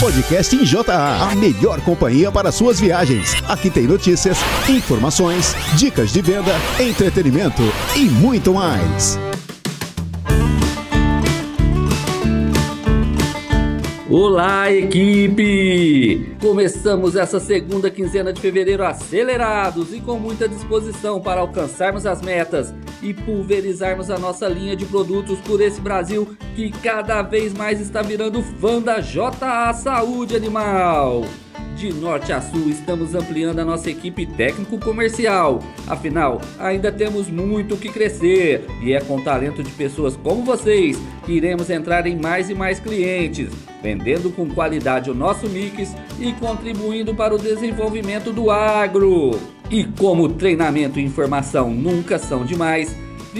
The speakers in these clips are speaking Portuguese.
Podcast em JA, a melhor companhia para suas viagens. Aqui tem notícias, informações, dicas de venda, entretenimento e muito mais. Olá, equipe! Começamos essa segunda quinzena de fevereiro acelerados e com muita disposição para alcançarmos as metas e pulverizarmos a nossa linha de produtos por esse Brasil que cada vez mais está virando fã da JA Saúde Animal. De norte a sul, estamos ampliando a nossa equipe técnico-comercial. Afinal, ainda temos muito que crescer e é com o talento de pessoas como vocês que iremos entrar em mais e mais clientes, vendendo com qualidade o nosso mix e contribuindo para o desenvolvimento do agro. E como treinamento e informação nunca são demais,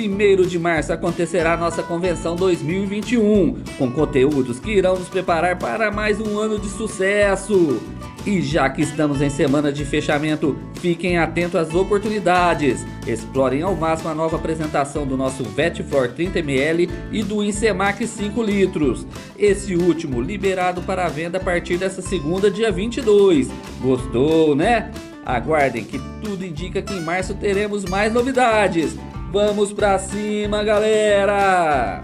1 de março acontecerá a nossa convenção 2021, com conteúdos que irão nos preparar para mais um ano de sucesso. E já que estamos em semana de fechamento, fiquem atentos às oportunidades. Explorem ao máximo a nova apresentação do nosso Vetflor 30ml e do Insemac 5 litros. Esse último liberado para venda a partir dessa segunda, dia 22. Gostou, né? Aguardem que tudo indica que em março teremos mais novidades. Vamos pra cima, galera!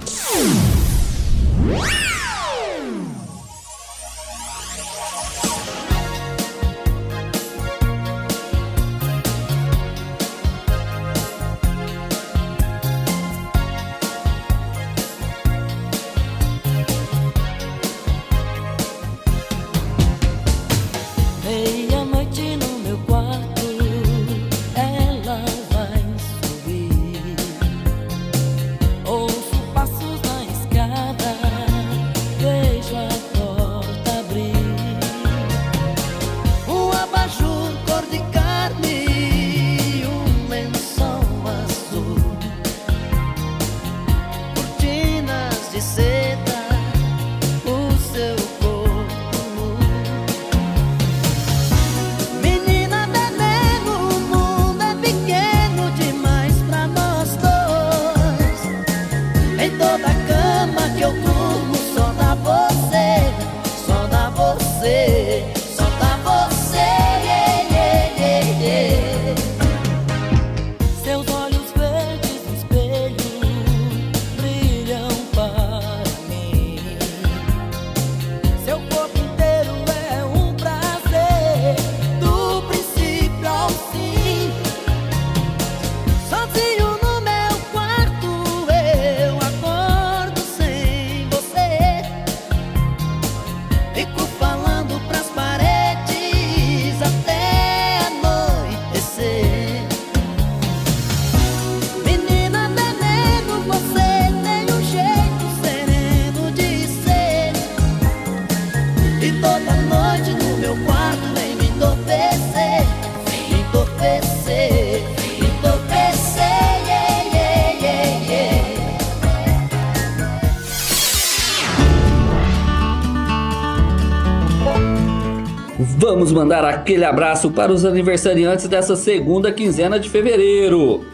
Mandar aquele abraço para os aniversariantes dessa segunda quinzena de fevereiro.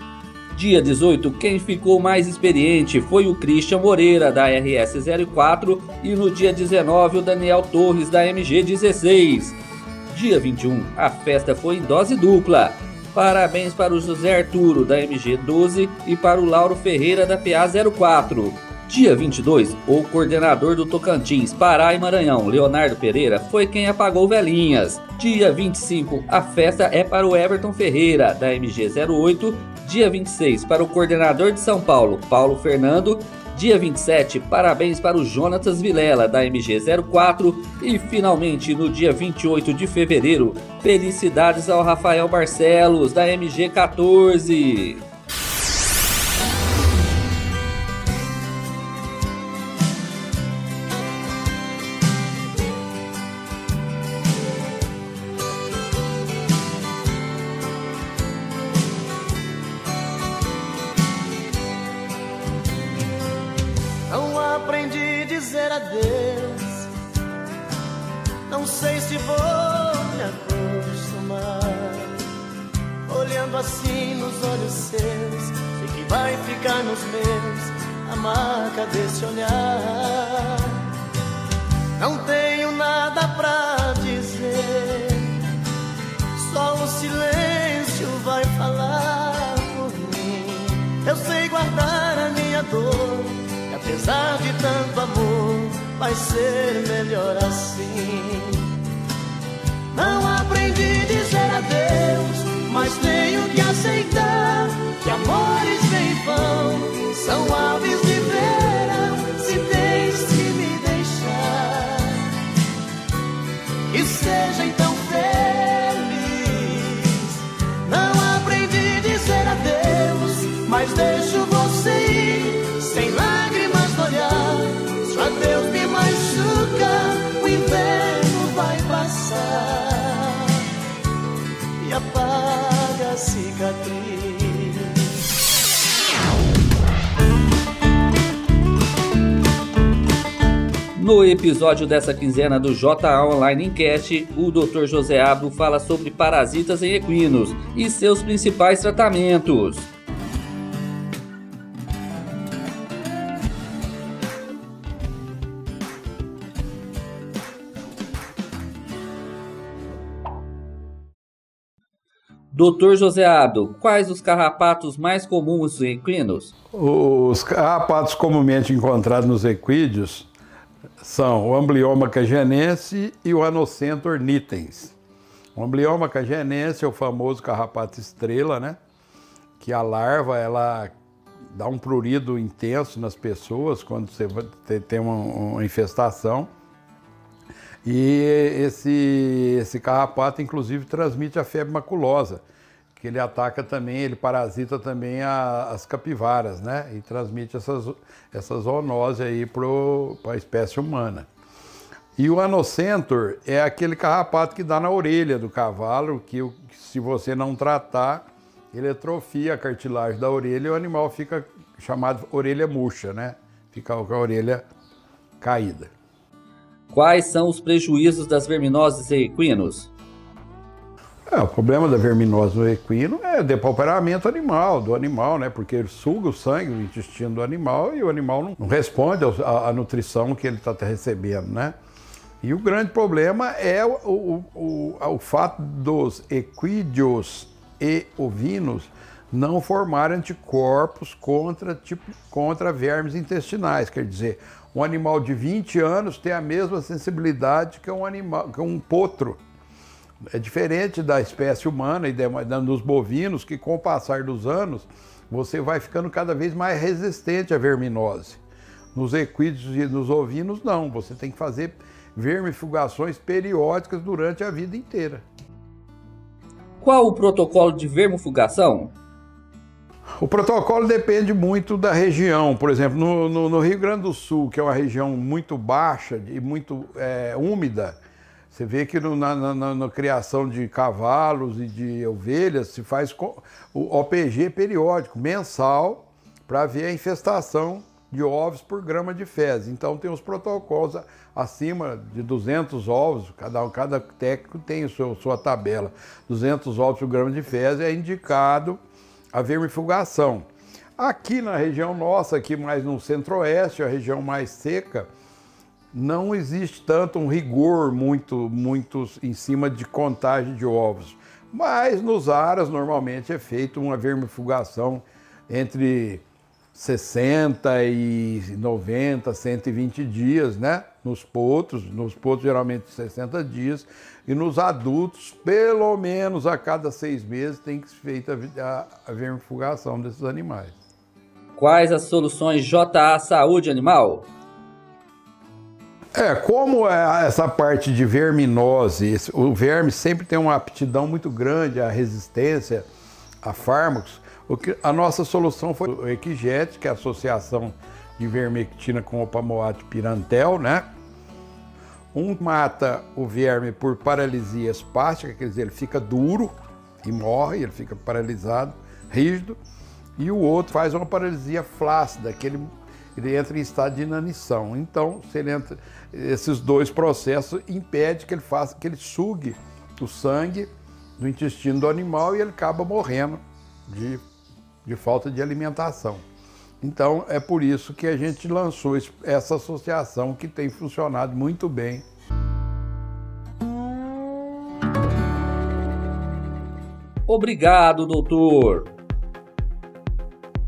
Dia 18, quem ficou mais experiente foi o Christian Moreira, da RS04, e no dia 19, o Daniel Torres, da MG16. Dia 21, a festa foi em dose dupla. Parabéns para o José Arturo, da MG12, e para o Lauro Ferreira, da PA04. Dia 22, o coordenador do Tocantins, Pará e Maranhão, Leonardo Pereira, foi quem apagou velhinhas. Dia 25, a festa é para o Everton Ferreira, da MG08. Dia 26, para o coordenador de São Paulo, Paulo Fernando. Dia 27, parabéns para o Jonatas Vilela, da MG04. E finalmente, no dia 28 de fevereiro, felicidades ao Rafael Barcelos, da MG14. No episódio dessa quinzena do JA Online Enquete, o Dr. José Abdo fala sobre parasitas em equinos e seus principais tratamentos. Doutor José Abdo, quais os carrapatos mais comuns em equinos? Os carrapatos comumente encontrados nos equídeos são o amblioma cagenense e o anocentor nitens. O amblioma cagenense é o famoso carrapato estrela, né? Que a larva, ela dá um prurido intenso nas pessoas quando você tem uma, infestação. E esse, esse carrapato, inclusive, transmite a febre maculosa, que ele ataca também, ele parasita também a, as capivaras, né? E transmite essas, essa zoonose aí para a espécie humana. E o anocentor é aquele carrapato que dá na orelha do cavalo, que, se você não tratar, ele atrofia a cartilagem da orelha e o animal fica chamado orelha murcha, né? Fica com a orelha caída. Quais são os prejuízos das verminoses equinos? É, o problema da verminose no equino é o depauperamento animal, do animal, né? Porque ele suga o sangue do intestino do animal e o animal não, não responde à nutrição que ele está recebendo, né? E o grande problema é o, o, o, o fato dos equídeos e ovinos não formar anticorpos contra, tipo, contra vermes intestinais. Quer dizer, um animal de 20 anos tem a mesma sensibilidade que um, animal, que um potro. É diferente da espécie humana e dos bovinos, que com o passar dos anos você vai ficando cada vez mais resistente à verminose. Nos equídeos e nos ovinos, não. Você tem que fazer vermifugações periódicas durante a vida inteira. Qual o protocolo de vermifugação? O protocolo depende muito da região. Por exemplo, no, no, no Rio Grande do Sul, que é uma região muito baixa e muito é, úmida, você vê que no, na, na, na, criação de cavalos e de ovelhas se faz o OPG periódico, mensal, para ver a infestação de ovos por grama de fezes. Então tem os protocolos acima de 200 ovos, cada, cada técnico tem sua tabela. 200 ovos por grama de fezes é indicado a vermifugação. Aqui na região nossa, aqui mais no centro-oeste, a região mais seca, não existe tanto um rigor muito, muito em cima de contagem de ovos. Mas nos aras normalmente é feita uma vermifugação entre 60 e 90, 120 dias, né? Nos potros, nos potros geralmente 60 dias, e nos adultos, pelo menos a cada seis meses, tem que ser feita a, a vermifugação desses animais. Quais as soluções JA Saúde Animal? É, como é essa parte de verminose, o verme sempre tem uma aptidão muito grande à resistência a fármacos, a nossa solução foi o Equijet, que é a associação de vermectina com opamoate pirantel, né? Um mata o verme por paralisia espástica, quer dizer, ele fica duro e morre, ele fica paralisado, rígido, e o outro faz uma paralisia flácida, que ele ele entra em estado de inanição. Então, se ele entra, esses dois processos impede que ele faça, que ele sugue o sangue do intestino do animal e ele acaba morrendo de, de falta de alimentação. Então, é por isso que a gente lançou essa associação que tem funcionado muito bem. Obrigado, doutor.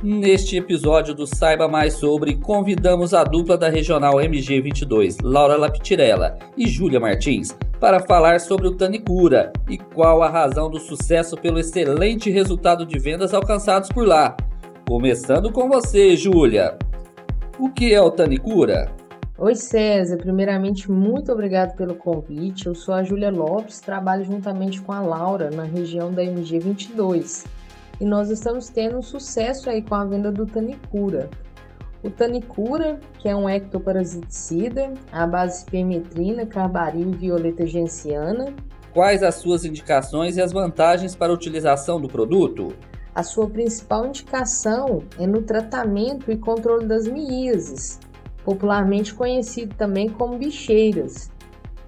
Neste episódio do Saiba Mais Sobre, convidamos a dupla da Regional MG22, Laura Lapitirella e Júlia Martins, para falar sobre o Tanicura e qual a razão do sucesso pelo excelente resultado de vendas alcançados por lá. Começando com você, Júlia. O que é o Tanicura? Oi César, primeiramente muito obrigado pelo convite. Eu sou a Júlia Lopes, trabalho juntamente com a Laura na região da MG 22 e nós estamos tendo um sucesso aí com a venda do Tanicura. O Tanicura, que é um ectoparasiticida à base de permetrina, carbaril e violeta genciana. Quais as suas indicações e as vantagens para a utilização do produto? A sua principal indicação é no tratamento e controle das miíases, popularmente conhecido também como bicheiras,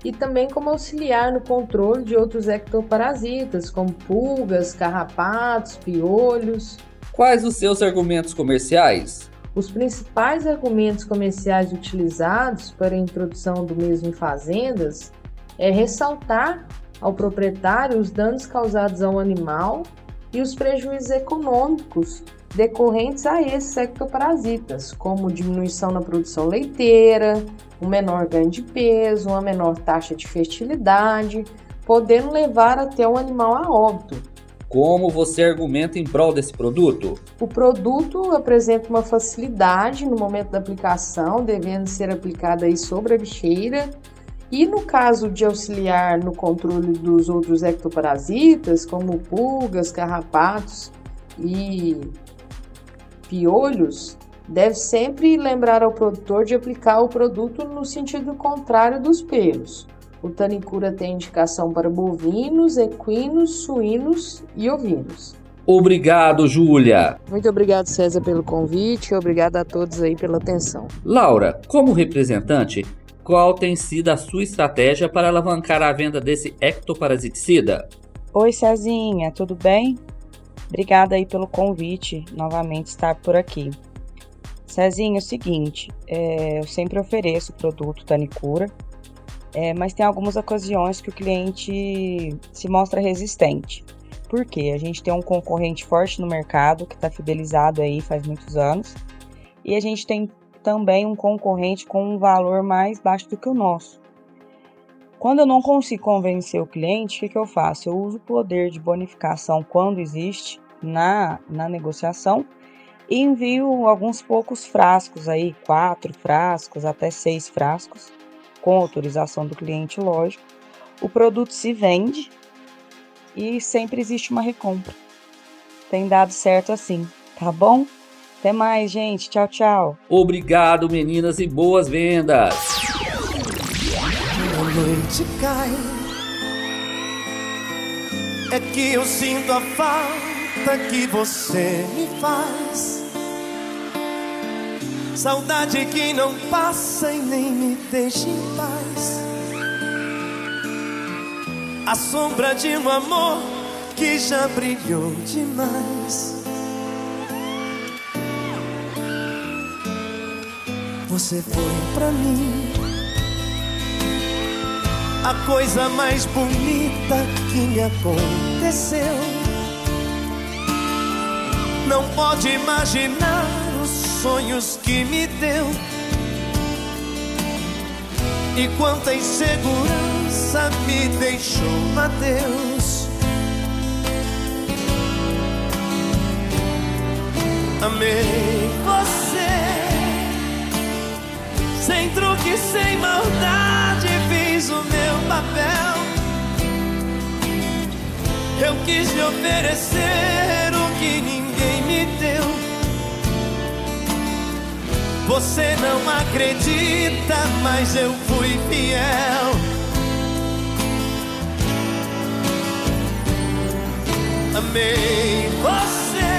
e também como auxiliar no controle de outros ectoparasitas, como pulgas, carrapatos, piolhos. Quais os seus argumentos comerciais? Os principais argumentos comerciais utilizados para a introdução do mesmo em fazendas é ressaltar ao proprietário os danos causados ao animal e os prejuízos econômicos decorrentes a esses ectoparasitas, como diminuição na produção leiteira, um menor ganho de peso, uma menor taxa de fertilidade, podendo levar até o animal a óbito. Como você argumenta em prol desse produto? O produto apresenta uma facilidade no momento da aplicação, devendo ser aplicada aí sobre a bicheira. E no caso de auxiliar no controle dos outros ectoparasitas, como pulgas, carrapatos e piolhos, deve sempre lembrar ao produtor de aplicar o produto no sentido contrário dos pelos. O Tanicura tem indicação para bovinos, equinos, suínos e ovinos. Obrigado, Júlia. Muito obrigado, César, pelo convite e obrigado a todos aí pela atenção. Laura, como representante, qual tem sido a sua estratégia para alavancar a venda desse ectoparasiticida? Oi, Cezinha, tudo bem? Obrigada aí pelo convite, novamente estar por aqui. Cezinho, é o seguinte, é, eu sempre ofereço o produto Tanicura, é, mas tem algumas ocasiões que o cliente se mostra resistente. Por quê? A gente tem um concorrente forte no mercado que está fidelizado aí faz muitos anos e a gente tem também um concorrente com um valor mais baixo do que o nosso. Quando eu não consigo convencer o cliente, o que, que eu faço? Eu uso o poder de bonificação quando existe na, na negociação e envio alguns poucos frascos aí, quatro frascos até seis frascos, com autorização do cliente, lógico. O produto se vende e sempre existe uma recompra. Tem dado certo assim, tá bom? Até mais, gente. Tchau, tchau. Obrigado, meninas, e boas vendas. A noite cai. É que eu sinto a falta que você me faz. Saudade que não passa e nem me deixa em paz. A sombra de um amor que já brilhou demais. Você foi pra mim a coisa mais bonita que me aconteceu. Não pode imaginar os sonhos que me deu. E quanta insegurança me deixou, adeus. Amei você, sem truque, sem maldade, fiz o meu papel. Eu quis lhe oferecer me deu. Você não acredita, mas eu fui fiel. Amei você,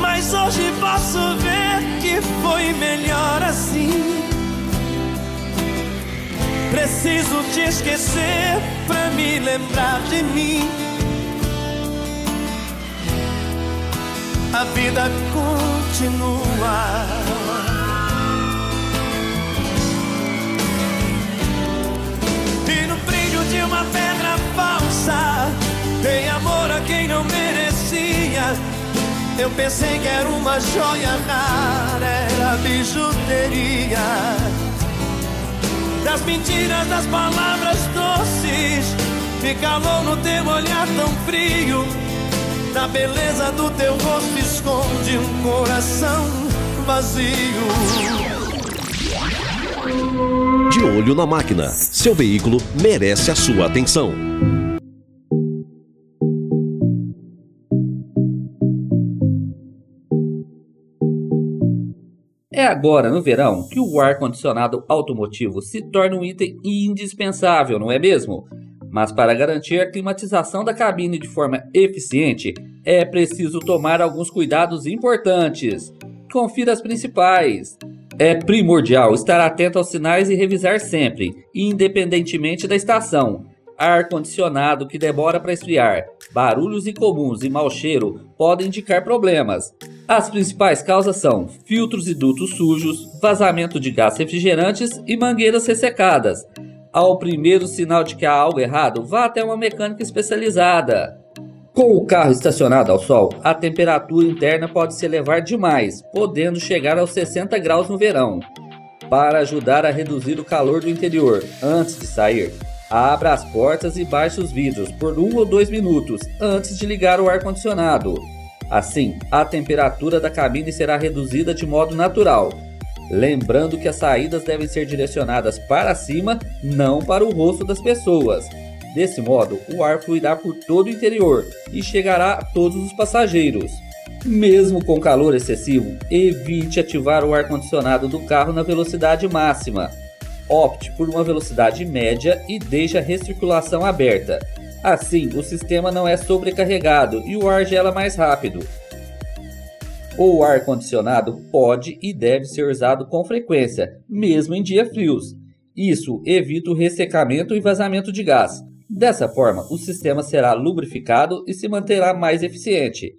mas hoje posso ver que foi melhor assim. Preciso te esquecer pra me lembrar de mim. A vida continua. E no brilho de uma pedra falsa, dei amor a quem não merecia. Eu pensei que era uma joia rara, era bijuteria. Das mentiras, das palavras doces, me calou no teu olhar tão frio. Da beleza do teu rosto esconde um coração vazio. De olho na máquina, seu veículo merece a sua atenção. É agora, no verão, que o ar-condicionado automotivo se torna um item indispensável, não é mesmo? Mas para garantir a climatização da cabine de forma eficiente, é preciso tomar alguns cuidados importantes. Confira as principais. É primordial estar atento aos sinais e revisar sempre, independentemente da estação. Ar-condicionado que demora para esfriar, barulhos incomuns e mau cheiro podem indicar problemas. As principais causas são filtros e dutos sujos, vazamento de gás refrigerantes e mangueiras ressecadas. Ao primeiro sinal de que há algo errado, vá até uma mecânica especializada. Com o carro estacionado ao sol, a temperatura interna pode se elevar demais, podendo chegar aos 60 graus no verão. Para ajudar a reduzir o calor do interior antes de sair, abra as portas e baixe os vidros por um ou dois minutos antes de ligar o ar-condicionado. Assim, a temperatura da cabine será reduzida de modo natural. Lembrando que as saídas devem ser direcionadas para cima, não para o rosto das pessoas. Desse modo, o ar fluirá por todo o interior e chegará a todos os passageiros. Mesmo com calor excessivo, evite ativar o ar-condicionado do carro na velocidade máxima. Opte por uma velocidade média e deixe a recirculação aberta. Assim, o sistema não é sobrecarregado e o ar gela mais rápido. O ar-condicionado pode e deve ser usado com frequência, mesmo em dias frios. Isso evita o ressecamento e vazamento de gás. Dessa forma, o sistema será lubrificado e se manterá mais eficiente.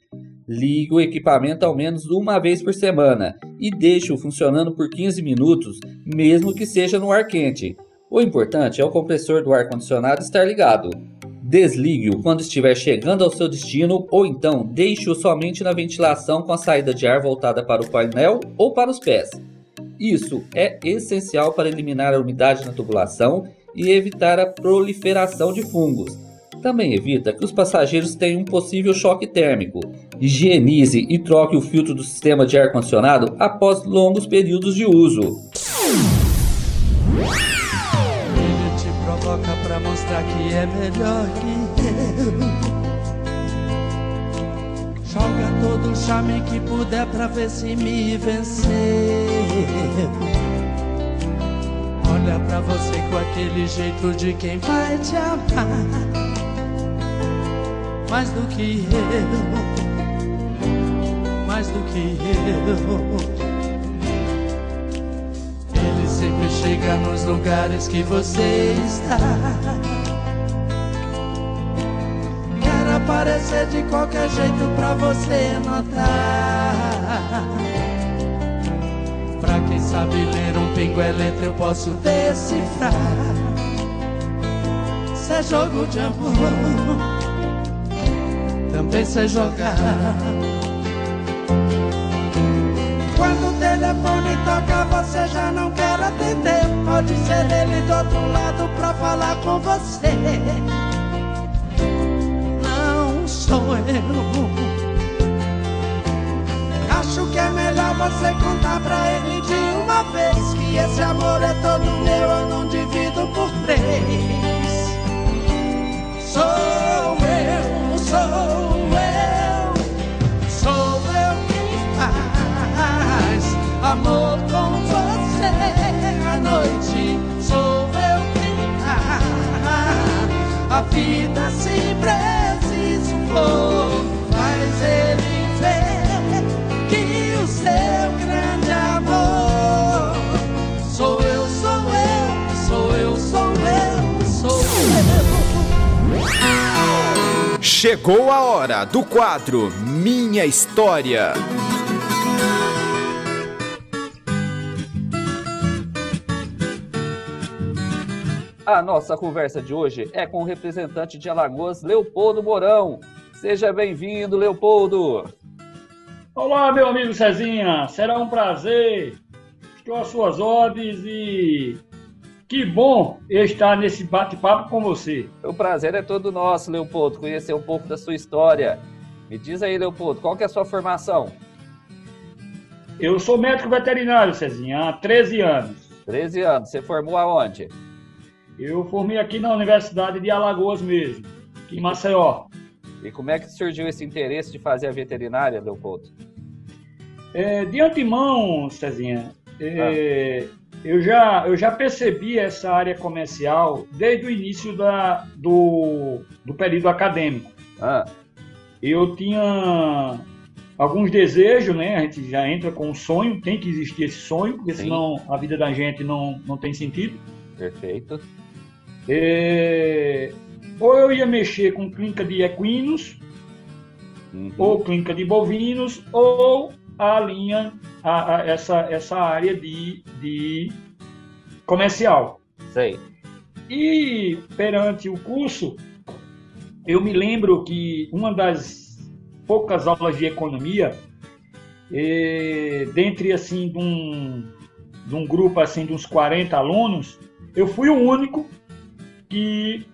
Ligue o equipamento ao menos uma vez por semana e deixe-o funcionando por 15 minutos, mesmo que seja no ar quente. O importante é o compressor do ar-condicionado estar ligado. Desligue-o quando estiver chegando ao seu destino ou então deixe-o somente na ventilação com a saída de ar voltada para o painel ou para os pés. Isso é essencial para eliminar a umidade na tubulação e evitar a proliferação de fungos. Também evita que os passageiros tenham um possível choque térmico. Higienize e troque o filtro do sistema de ar-condicionado após longos períodos de uso. Mostrar que é melhor que eu. Joga todo o charme que puder pra ver se me venceu. Olha pra você com aquele jeito de quem vai te amar. Mais do que eu, mais do que eu sempre chega nos lugares que você está. Quer aparecer de qualquer jeito pra você notar. Pra quem sabe ler um pingo é letra, eu posso decifrar. Se é jogo de amor, também sei jogar. Quando o telefone toca, você já não quer atender. Pode ser ele do outro lado pra falar com você. Não sou eu. Acho que é melhor você contar pra ele de uma vez que esse amor é todo meu, eu não divido por três. Sou eu, sou amor com você a vida se preciso for faz ele ver que o seu grande amor sou eu sou eu sou eu sou eu sou eu Chegou a hora do quadro Minha História. A nossa conversa de hoje é com o representante de Alagoas, Leopoldo Mourão. Seja bem-vindo, Leopoldo. Olá, meu amigo Cezinha, será um prazer. Estou às suas ordens e que bom estar nesse bate-papo com você. O prazer é todo nosso, Leopoldo, conhecer um pouco da sua história. Me diz aí, Leopoldo, qual que é a sua formação? Eu sou médico veterinário, Cezinha, há 13 anos. 13 anos. Você formou aonde? Eu formei aqui na Universidade de Alagoas mesmo, em Maceió. E como é que surgiu esse interesse de fazer a veterinária, Leopoldo? É, de antemão, Cezinha, é, ah. eu, já, eu já percebi essa área comercial desde o início da, do, do período acadêmico. Ah. Eu tinha alguns desejos, né? A gente já entra com um sonho, tem que existir esse sonho, porque Sim. senão a vida da gente não, não tem sentido. Perfeito. É, ou eu ia mexer com clínica de equinos, uhum. ou clínica de bovinos, ou a linha, a, a, essa, essa área de, de comercial. Sei. E perante o curso, eu me lembro que uma das poucas aulas de economia, e, dentre assim de um, de um grupo assim de uns 40 alunos, eu fui o único que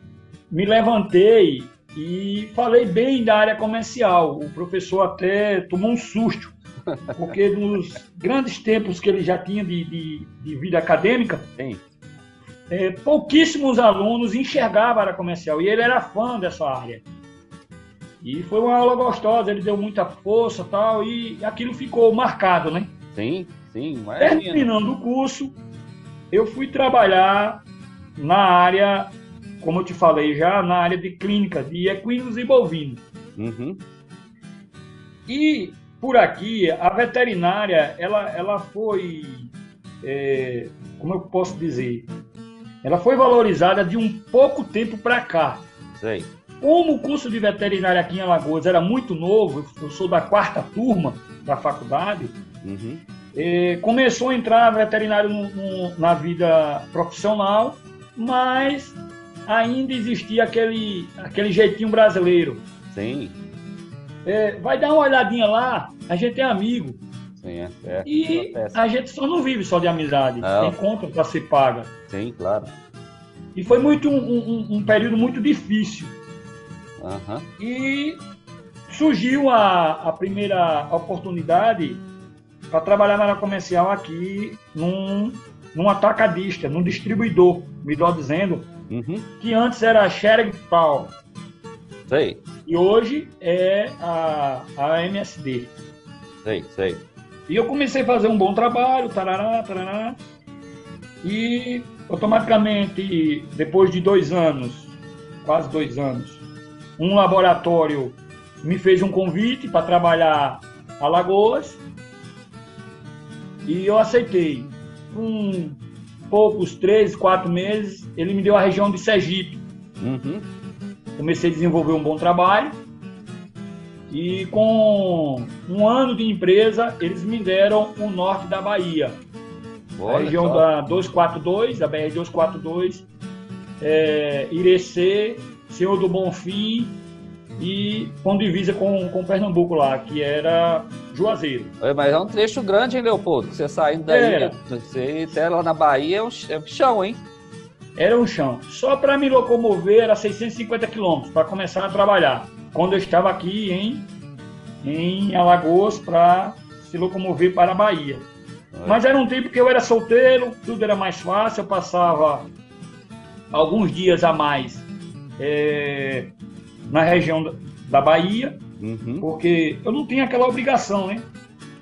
me levantei e falei bem da área comercial. O professor até tomou um susto, porque nos grandes tempos que ele já tinha de, de, de vida acadêmica, é, pouquíssimos alunos enxergavam a área comercial e ele era fã dessa área. E foi uma aula gostosa, ele deu muita força tal, e aquilo ficou marcado, né? Sim, sim. Terminando o curso, eu fui trabalhar na área como eu te falei já, na área de clínica de equinos e bovinos. Uhum. E por aqui, a veterinária, ela, ela foi, é, como eu posso dizer, ela foi valorizada de um pouco tempo para cá. Sei. Como o curso de veterinária aqui em Alagoas era muito novo, eu sou da quarta turma da faculdade, uhum. é, começou a entrar veterinário no, no, na vida profissional, mas ainda existia aquele, aquele jeitinho brasileiro. Sim. É, vai dar uma olhadinha lá, a gente é amigo. Sim, é. é e a gente só não vive só de amizade, não. tem conta para ser paga. Sim, claro. E foi muito um, um, um período muito difícil. Uhum. E surgiu a, a primeira oportunidade para trabalhar na área comercial aqui num, num atacadista, num distribuidor, melhor dizendo, uhum. que antes era Sherry Paul. Sei. E hoje é a, a MSD. Sei, sei. E eu comecei a fazer um bom trabalho, tarará, tarará. E automaticamente, depois de dois anos, quase dois anos, um laboratório me fez um convite para trabalhar Alagoas e eu aceitei. Um poucos, três, quatro meses, ele me deu a região de Sergipe. Uhum. Comecei a desenvolver um bom trabalho. E com um ano de empresa, eles me deram o norte da Bahia. Olha a região só. da 242, da BR-242, é, Irecê, Senhor do Bonfim e com divisa com, com Pernambuco lá, que era Juazeiro. É, mas é um trecho grande, hein, Leopoldo? Você saindo daí, era. você até lá na Bahia é um, é um chão, hein? Era um chão. Só para me locomover era 650 quilômetros para começar a trabalhar. Quando eu estava aqui em, em Alagoas para se locomover para a Bahia. É. Mas era um tempo que eu era solteiro, tudo era mais fácil, eu passava alguns dias a mais é, na região da Bahia, uhum. porque eu não tinha aquela obrigação, né?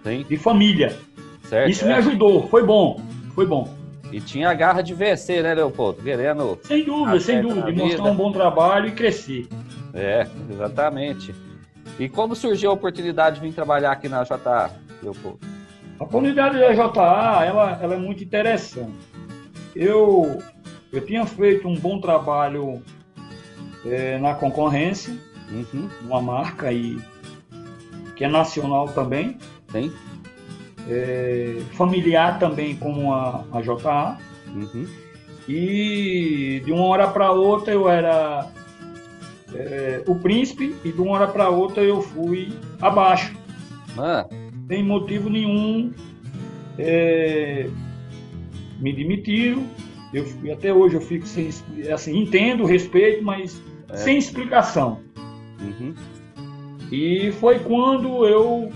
Sim. De família. Certo, Isso é. me ajudou, foi bom, foi bom. E tinha a garra de vencer, né, Leopoldo? Querendo. Sem dúvida, sem dúvida. De mostrar um bom trabalho e crescer. É, exatamente. E como surgiu a oportunidade de vir trabalhar aqui na JA, Leopoldo? A oportunidade da JA, ela, ela é muito interessante. Eu, eu tinha feito um bom trabalho é, na concorrência, uhum. uma marca aí que é nacional também. Sim. É, familiar também como a, a JA. Uhum. E de uma hora para outra eu era é, o príncipe e de uma hora para outra eu fui abaixo. Ah. sem motivo nenhum, é, me demitiram. Eu, até hoje eu fico sem, assim, entendo, respeito, mas é. sem explicação. Uhum. E foi quando eu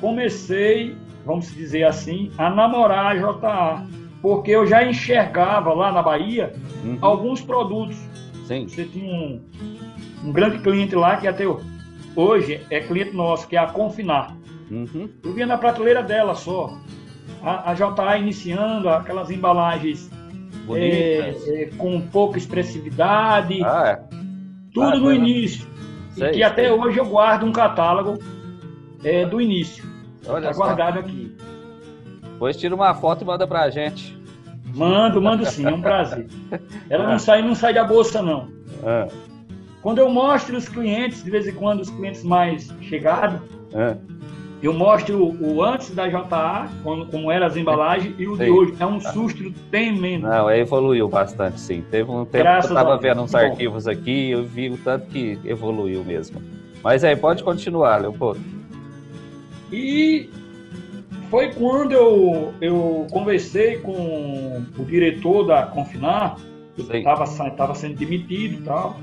comecei, vamos dizer assim, a namorar a JA, porque eu já enxergava lá na Bahia uhum. alguns produtos. Sim. Você tinha um, um grande cliente lá que até hoje é cliente nosso, que é a Confinar. Uhum. Eu via na prateleira dela só. A, a JA iniciando aquelas embalagens é, é, com pouca expressividade. Ah, é. Tudo ah, no início. Sei, e que até sei. hoje eu guardo um catálogo é, do início. Olha tá guardado aqui. Depois tira uma foto e manda pra gente. Mando, mando sim, é um prazer. Ela não sai, não sai da bolsa, não. É. Quando eu mostro os clientes, de vez em quando os clientes mais chegados, é. Eu mostro o, o, antes da JA, como, como eram as embalagens, e o sim. de hoje. É um susto tremendo. Não, evoluiu bastante, sim. Teve um tempo Graças que eu estava vendo uns arquivos aqui, eu vi o tanto que evoluiu mesmo. Mas aí, pode continuar, Leopoldo. E foi quando eu, eu conversei com o diretor da Confinar, que estava sendo demitido e tal,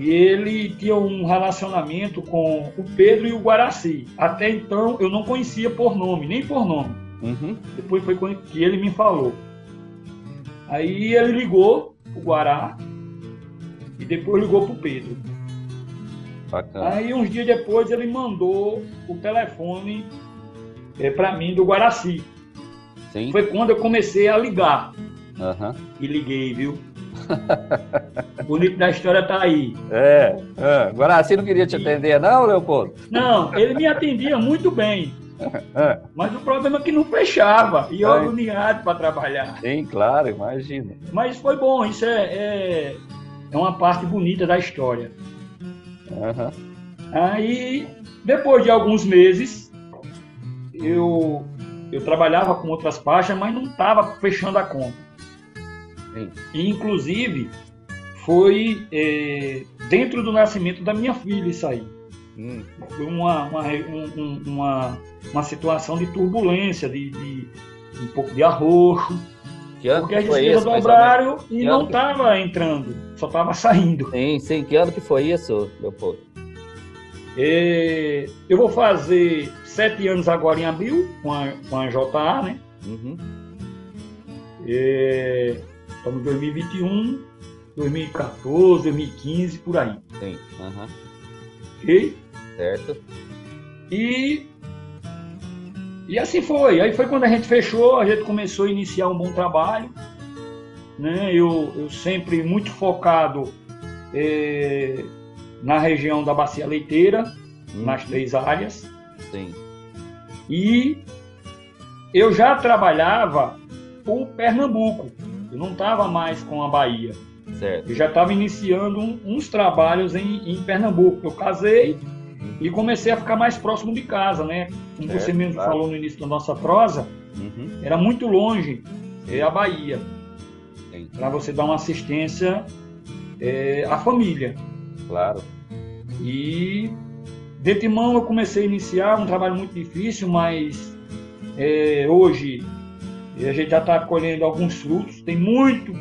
e ele tinha um relacionamento com o Pedro e o Guaraci. Até então eu não conhecia por nome, nem por nome. Uhum. Depois foi quando que ele me falou. Aí ele ligou o Guará e depois ligou para o Pedro. Bacana. Aí uns dias depois ele mandou o telefone é, para mim do Guaraci. Sim. Foi quando eu comecei a ligar. Uhum. E liguei, viu? O bonito da história tá aí. É, é. Guaraci não queria te atender, não, Leopoldo? Não, ele me atendia muito bem. É. Mas o problema é que não fechava e eu é. agoniado para trabalhar. Sim, claro, imagina. Mas foi bom, isso é, é, é uma parte bonita da história. Uhum. Aí, depois de alguns meses, eu, eu trabalhava com outras pastas, mas não estava fechando a conta. Inclusive, foi é, dentro do nascimento da minha filha isso aí. Hum. Foi uma, uma, um, uma, uma situação de turbulência, de, de um pouco de arroxo. Porque a despesas dobraram e não estava que... entrando, só estava saindo. Sim, sim. Que ano que foi isso, Leopoldo? É, eu vou fazer sete anos agora em abril com a, com a JA, né? Uhum. É, estamos em 2021, 2014, 2015, por aí. Sim. Uhum. Ok? Certo. E, e assim foi. Aí foi quando a gente fechou, a gente começou a iniciar um bom trabalho. Né? Eu, eu sempre muito focado é, na região da Bacia Leiteira, uhum. nas três áreas. Sim. E eu já trabalhava por Pernambuco. Eu não estava mais com a Bahia. Certo. Eu já estava iniciando um, uns trabalhos em, em, Pernambuco. Eu casei uhum. e comecei a ficar mais próximo de casa, né? Como certo, você mesmo claro. falou no início da nossa prosa, uhum. era muito longe é, a Bahia. Para você dar uma assistência é, à família. Claro. E de antemão eu comecei a iniciar um trabalho muito difícil, mas é, hoje a gente já está colhendo alguns frutos. Tem muito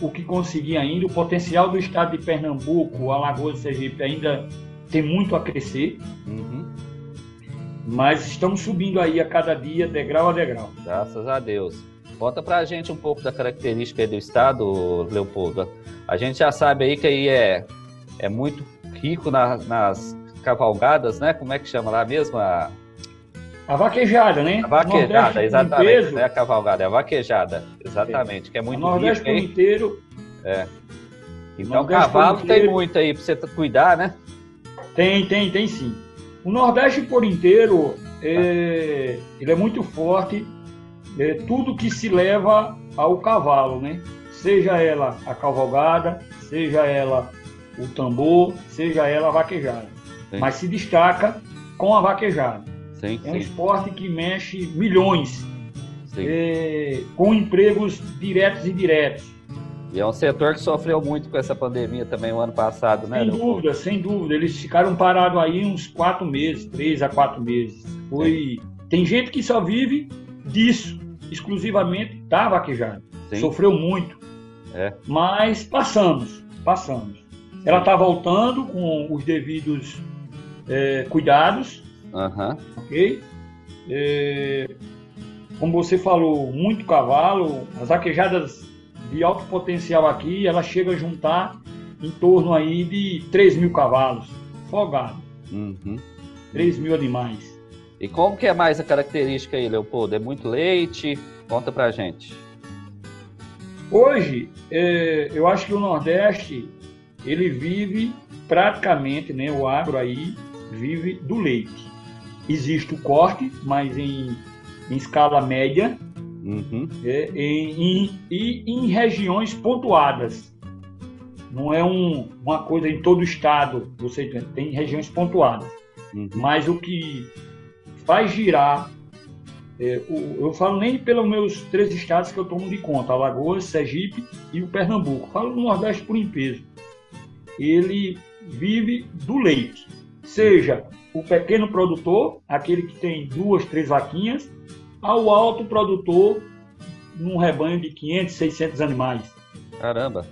o que conseguir ainda. O potencial do estado de Pernambuco, Alagoas e Sergipe ainda tem muito a crescer. Uhum. Mas estamos subindo aí a cada dia, degrau a degrau. Graças a Deus. Conta para a gente um pouco da característica do estado, Leopoldo. A gente já sabe aí que aí é, é muito rico na, nas cavalgadas, né? Como é que chama lá mesmo? A, a vaquejada, né? A vaquejada, exatamente. Não é a cavalgada, é a vaquejada, exatamente. É. Que é muito o Nordeste rico, inteiro. É. Então, o cavalo inteiro. tem muito aí para você cuidar, né? Tem, tem, tem sim. O Nordeste por inteiro, é, ele é muito forte. É tudo que se leva ao cavalo, né? Seja ela a cavalgada, seja ela o tambor, seja ela a vaquejada. Sim. mas se destaca com a vaquejada. Sim, é um sim. esporte que mexe milhões, é, com empregos diretos e indiretos. E é um setor que sofreu muito com essa pandemia também o ano passado, né? Sem dúvida, sem dúvida. Eles ficaram parados aí uns quatro meses, três a quatro meses. Foi, Tem gente que só vive disso, exclusivamente da vaquejada. Sim. Sofreu muito. É. Mas passamos, passamos. Ela está voltando com os devidos é, cuidados, Aham. ok? É, como você falou, muito cavalo, as vaquejadas de alto potencial aqui, ela chega a juntar em torno aí de 3 mil cavalos, folgado, Uhum. 3 mil animais. E como que é mais a característica aí, Leopoldo? É muito leite? Conta pra gente. Hoje, é, eu acho que o Nordeste, ele vive praticamente, né, o agro aí vive do leite. Existe o corte, mas em, em escala média Uhum. é, em, em- e em regiões pontuadas. Não é um- uma coisa em todo o estado, você tem, tem regiões pontuadas. Uhum. Mas o que faz girar, é, o- eu falo nem pelos meus três estados que eu tomo de conta, Alagoas, Sergipe e o Pernambuco. Falo no Nordeste por em peso. Ele vive do leite. Seja o pequeno produtor, aquele que tem duas, três vaquinhas, ao alto produtor num rebanho de 500, 600 animais. Caramba.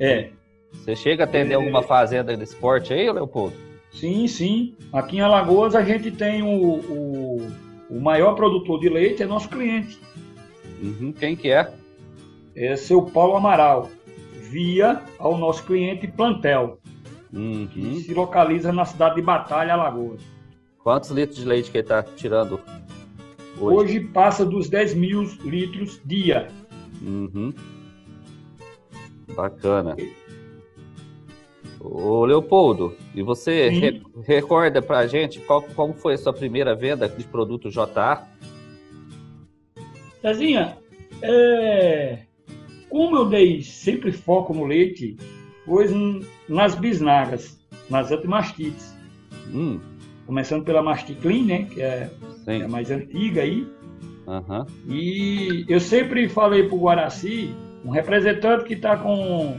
É, Você chega a atender É. alguma fazenda de esporte aí, Leopoldo? sim, sim. Aqui em Alagoas a gente tem o, o, o maior produtor de leite, é nosso cliente. Uhum. Quem que é? é seu Paulo Amaral, via ao nosso cliente Plantel, que Uhum. se localiza na cidade de Batalha, Alagoas. Quantos litros de leite que ele tá tirando hoje? Hoje passa dos 10 mil litros dia. Uhum. Bacana. Ô Leopoldo, e você re- recorda pra gente qual, como foi a sua primeira venda de produto JA? Cezinha, é, como eu dei sempre foco no leite, foi n- nas bisnagas, nas antimastites. Hum, Começando pela Masticlean, né, que é, é sim. a mais antiga aí. Aham. E eu sempre falei para o Guaraci, um representante que está com,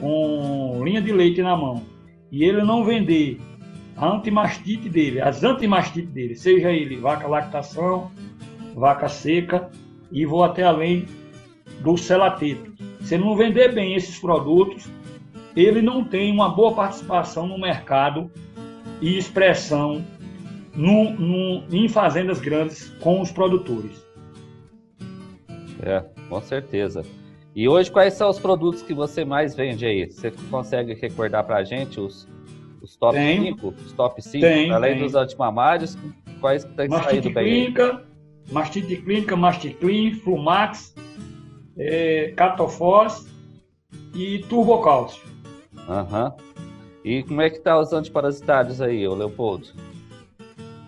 com linha de leite na mão, e ele não vender a antimastite dele, as antimastites dele, seja ele vaca lactação, vaca seca, e vou até além do celateto. Se ele não vender bem esses produtos, ele não tem uma boa participação no mercado e expressão no- no- em fazendas grandes com os produtores. É, com certeza. E hoje, quais são os produtos que você mais vende aí? Você consegue recordar pra gente os, os top Tenho. 5? Os top 5? Tenho, Além tenho. dos antimamários, quais que tem saído bem aí? clínica, mastite clínica, masticlean, flumax, é, catofós e turbocálcio. Aham. E como é que tá os antiparasitários aí, ô Leopoldo?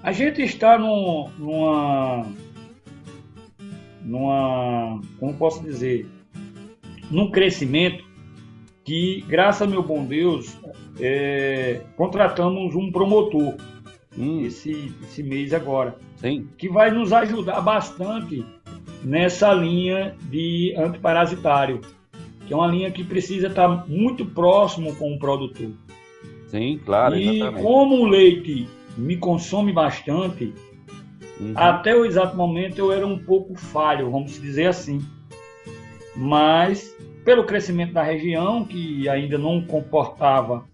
A gente está num- numa, numa, como posso dizer, num crescimento que, graças a meu bom Deus, é, contratamos um promotor Hum, esse, esse mês agora. sim. que vai nos ajudar bastante nessa linha de antiparasitário, que é uma linha que precisa estar muito próximo com o produtor. Sim, claro, e exatamente. como o leite me consome bastante, Uhum. até o exato momento eu era um pouco falho, vamos dizer assim. Mas, pelo crescimento da região, que ainda não comportava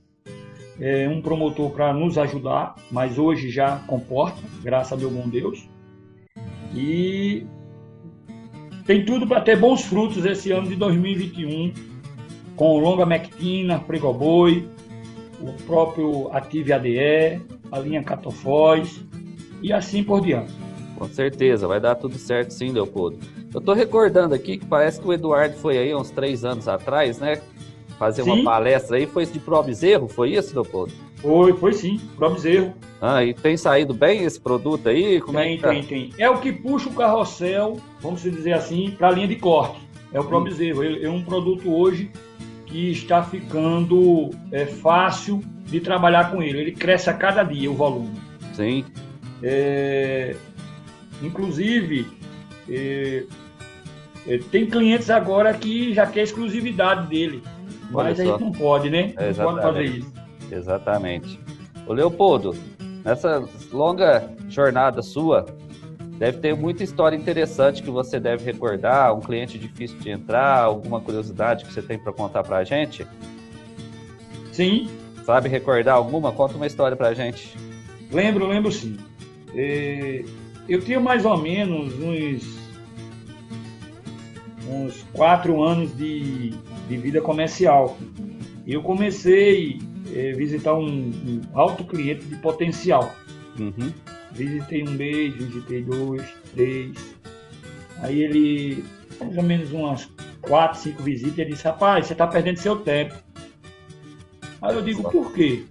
é, um promotor para nos ajudar, mas hoje já comporta, graças a meu bom Deus. E tem tudo para ter bons frutos esse ano de 2021, com longa mectina, pregoboi, o próprio Ative ADE, a linha Catofós e assim por diante. Com certeza, vai dar tudo certo sim, Leopoldo. Eu tô recordando aqui que parece que o Eduardo foi aí uns três anos atrás, né? Fazer uma Sim. palestra aí, foi de pro bezerro, foi isso, Leopoldo? Foi, foi sim, pro bezerro. Ah, e tem saído bem esse produto aí? Como é tem, que tá? tem, tem. É o que puxa o carrossel, vamos dizer assim, para a linha de corte. É o pro Hum. bezerro. É é um produto hoje que está ficando é, fácil de trabalhar com ele. Ele cresce a cada dia o volume. Sim, É, inclusive, é, é, tem clientes agora que já quer exclusividade dele. Mas a só. gente não pode, né? É, não pode fazer isso. exatamente. Ô Leopoldo, Nessa longa jornada sua, deve ter muita história interessante que você deve recordar, um cliente difícil de entrar, alguma curiosidade que você tem para contar para a gente? Sim. Sabe recordar alguma? Conta uma história para a gente. Lembro, lembro sim. É, eu tinha mais ou menos uns, uns quatro anos de, de vida comercial. Eu comecei a é, visitar um, um alto cliente de potencial. Uhum. Visitei um mês, visitei dois, três. Aí ele, mais ou menos umas quatro, cinco visitas, ele disse, rapaz, você está perdendo seu tempo. Aí eu digo, por quê?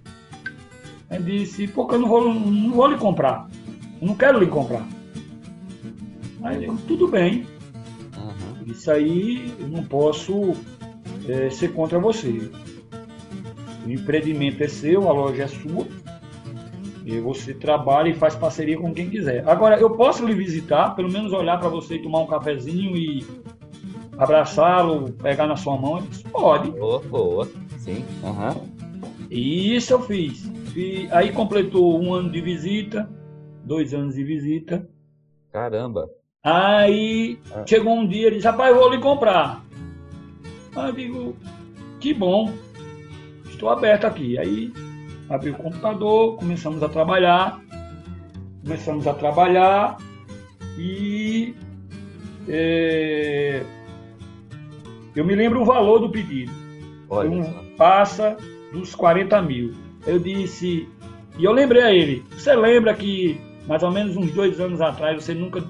Ele disse, porque eu não vou, não vou lhe comprar. Eu não quero lhe comprar. Aí eu digo, tudo bem. Uhum. Isso aí eu não posso é, ser contra você. O empreendimento é seu, a loja é sua. E você trabalha e faz parceria com quem quiser. Agora, eu posso lhe visitar, pelo menos olhar para você e tomar um cafezinho e abraçá-lo, pegar na sua mão? Disse, Pode. Boa, boa. Sim. Uhum. E isso eu fiz. E aí completou um ano de visita, dois anos de visita. Caramba. Aí Ah. chegou um dia e disse, rapaz, eu vou lhe comprar. Aí eu digo, que bom, estou aberto aqui. Aí abri o computador, começamos a trabalhar, começamos a trabalhar e é, eu me lembro o valor do pedido. Olha. Um só. passa dos 40 mil. Eu disse, e eu lembrei a ele, você lembra que mais ou menos uns dois anos atrás você nunca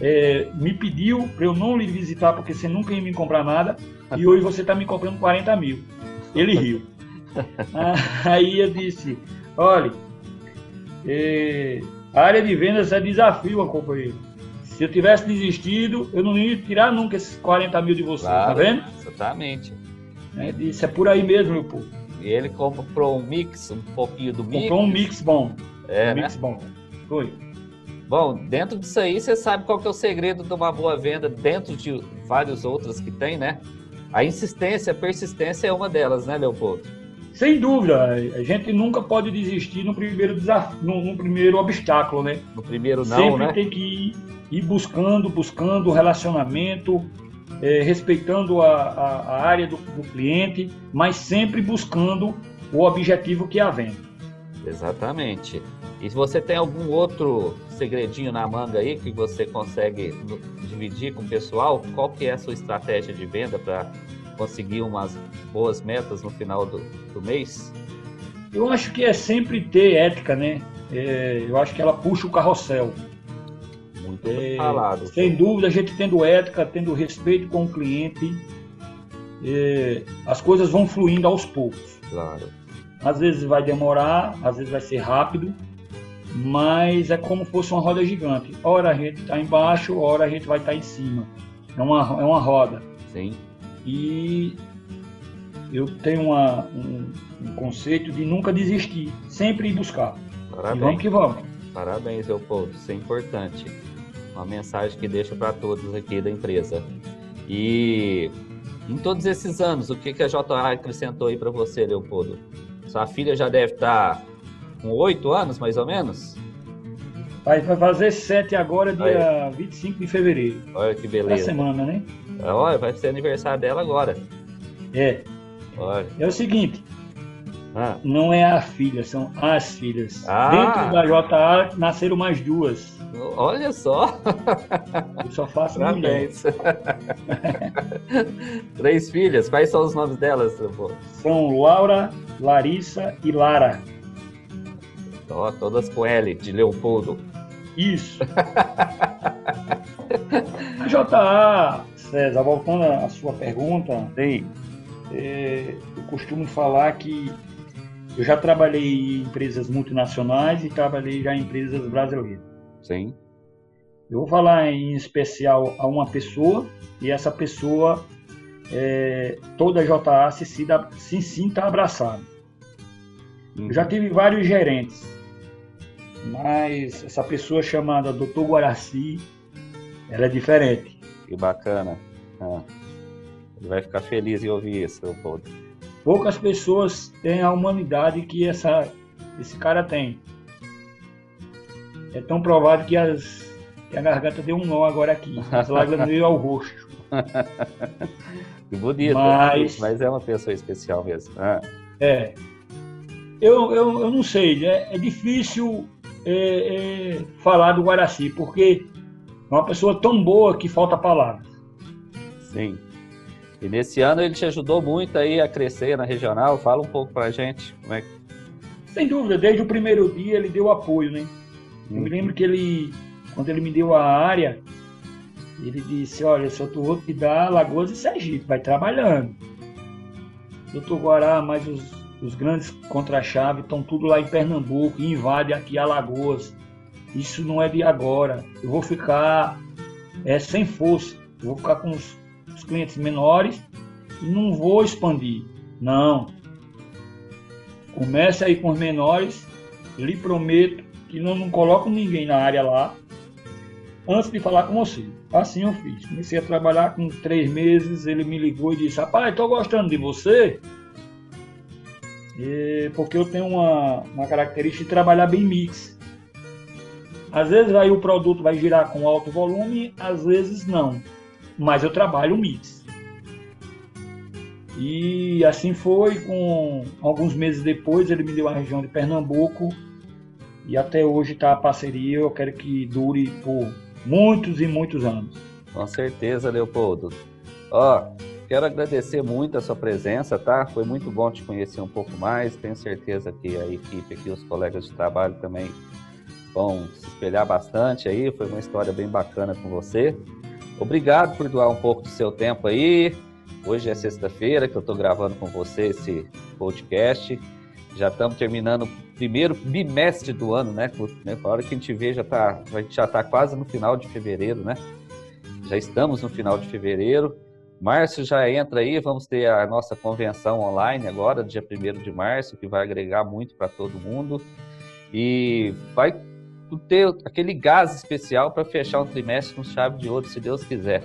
é, me pediu para eu não lhe visitar porque você nunca ia me comprar nada e hoje você está me comprando 40 mil. Ele riu. Aí eu disse, olha, é, a área de vendas é desafio, companheiro. Se eu tivesse desistido, eu não ia tirar nunca esses 40 mil de você, tá Claro, vendo? Exatamente. Ele disse, é por aí mesmo, meu povo. E ele comprou um mix, um pouquinho do mix. Comprou um mix bom. É, um né? mix bom. Foi. Bom, dentro disso aí, você sabe qual que é o segredo de uma boa venda, dentro de vários outros que tem, né? A insistência, a persistência é uma delas, né, Leopoldo? Sem dúvida, a gente nunca pode desistir no primeiro desafio, no, no primeiro obstáculo, né? No primeiro não, Sempre né? tem que ir, ir buscando, buscando o relacionamento, eh, respeitando a, a, a área do, do cliente, mas sempre buscando o objetivo que é a venda. Exatamente. E se você tem algum outro segredinho na manga aí que você consegue dividir com o pessoal, qual que é a sua estratégia de venda para conseguir umas boas metas no final do, do mês? Eu acho que é sempre ter ética, né? Eh, eu acho que ela puxa o carrossel. Muito É, falado. Sem dúvida, a gente tendo ética, tendo respeito com o cliente, é, as coisas vão fluindo aos poucos. Claro. Às vezes vai demorar, às vezes vai ser rápido, mas é como se fosse uma roda gigante. Ora a gente está embaixo, ora a gente vai estar em cima. É uma, é uma roda. Sim. E eu tenho uma- um, um conceito de nunca desistir, sempre ir buscar. E Parabéns. vamos que vamos. Parabéns, Leopoldo. Isso é importante. Uma mensagem que deixa para todos aqui da empresa. E em todos esses anos, o que, que a JA acrescentou aí para você, Leopoldo? Sua filha já deve estar com oito anos, mais ou menos? Vai, fazer sete agora, dia 25 de fevereiro. Olha que Da beleza. semana, né? Olha, vai ser aniversário dela agora. É. Olha. É o seguinte, Ah, não é a filha, são as filhas. Ah. Dentro da JA nasceram mais duas. olha só. Eu só faço mulher. Parabéns. Três filhas. Quais são os nomes delas? São Laura, Larissa e Lara. Ó, todas com L, de Leopoldo. Isso. A JA, César, voltando à sua pergunta, Sim. é, eu costumo falar que eu já trabalhei em empresas multinacionais e trabalhei já em empresas brasileiras. Sim. Eu vou falar em especial a uma pessoa e essa pessoa, é, toda a JA se, sinta- se sinta abraçada. Eu já tive vários gerentes, mas essa pessoa chamada Dr. Guaraci, ela é diferente. Que bacana. Ah, Ele vai ficar feliz em ouvir isso, Leopoldo. Poucas pessoas têm a humanidade que essa, esse cara tem. é tão provado que, as, que a garganta deu um nó agora aqui. As lágrimas veio ao rosto. que bonito. Mas, mas é uma pessoa especial mesmo. Ah. É. Eu, eu, eu não sei, é, é difícil é, é, falar do Guaraci, porque é uma pessoa tão boa que falta palavras. Sim. E nesse ano ele te ajudou muito aí a crescer na regional. Fala um pouco pra gente como é que. Sem dúvida, desde o primeiro dia ele deu apoio, né? Eu me uhum. lembro que ele, quando ele me deu a área, ele disse, olha, só tu vou te dar Lagoas e Sergipe, vai trabalhando. Doutor Guará, mas os, os grandes contra-chave estão tudo lá em Pernambuco e invade aqui Alagoas. Isso não é de agora. Eu vou ficar é, sem força. Eu vou ficar com os, os clientes menores e não vou expandir. Não. Comece aí com os menores. Lhe prometo que não, não coloco ninguém na área lá antes de falar com você. Assim eu fiz. Comecei a trabalhar com três meses. Ele me ligou e disse: Rapaz, estou gostando de você. E, porque eu tenho uma, uma característica de trabalhar bem mix. Às vezes aí o produto vai girar com alto volume, às vezes não. Mas eu trabalho mix. E assim foi, com alguns meses depois ele me deu a região de Pernambuco e até hoje está a parceria. Eu quero que dure por muitos e muitos anos. Com certeza, Leopoldo. Ó, quero agradecer muito a sua presença, tá? Foi muito bom te conhecer um pouco mais. Tenho certeza que a equipe aqui, os colegas de trabalho também vão se espelhar bastante aí. Foi uma história bem bacana com você. Obrigado por doar um pouco do seu tempo aí. Hoje é sexta-feira que eu estou gravando com você esse podcast. Já estamos terminando o primeiro bimestre do ano, né? A hora que a gente vê, já tá, a gente já está quase no final de fevereiro, né? Já estamos no final de fevereiro. Março já entra aí, vamos ter a nossa convenção online agora, dia 1 de março, que vai agregar muito para todo mundo. E vai ter aquele gás especial para fechar um trimestre com chave de ouro, se Deus quiser.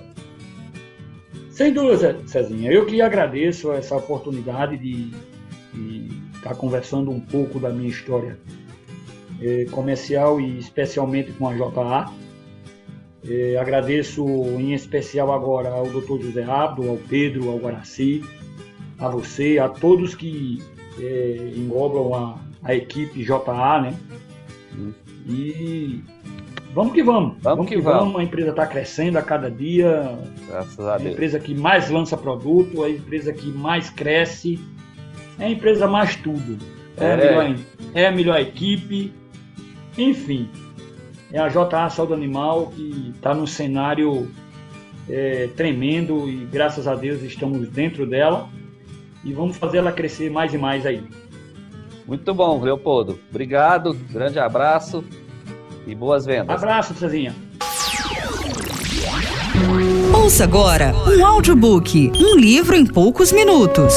Sem dúvida, Cezinha. Eu que agradeço essa oportunidade de, de estar tá conversando um pouco da minha história é, comercial e especialmente com a JA. É, agradeço em especial agora ao Dr. José Abdo, ao Pedro, ao Guaraci, a você, a todos que é, englobam a, a, equipe JA, né? E vamos que vamos. Vamos, vamos que, que vamos. vamos. A empresa está crescendo a cada dia. Graças a Deus. É a empresa que mais lança produto, é a empresa que mais cresce é a empresa mais tudo. É, é. A, melhor, é a melhor equipe, enfim. É a JA Saúde Animal que está no cenário é, tremendo e graças a Deus estamos dentro dela e vamos fazer ela crescer mais e mais aí. Muito bom, Leopoldo. Obrigado, grande abraço e boas vendas. Abraço, Cezinha. Ouça agora um audiobook, um livro em poucos minutos.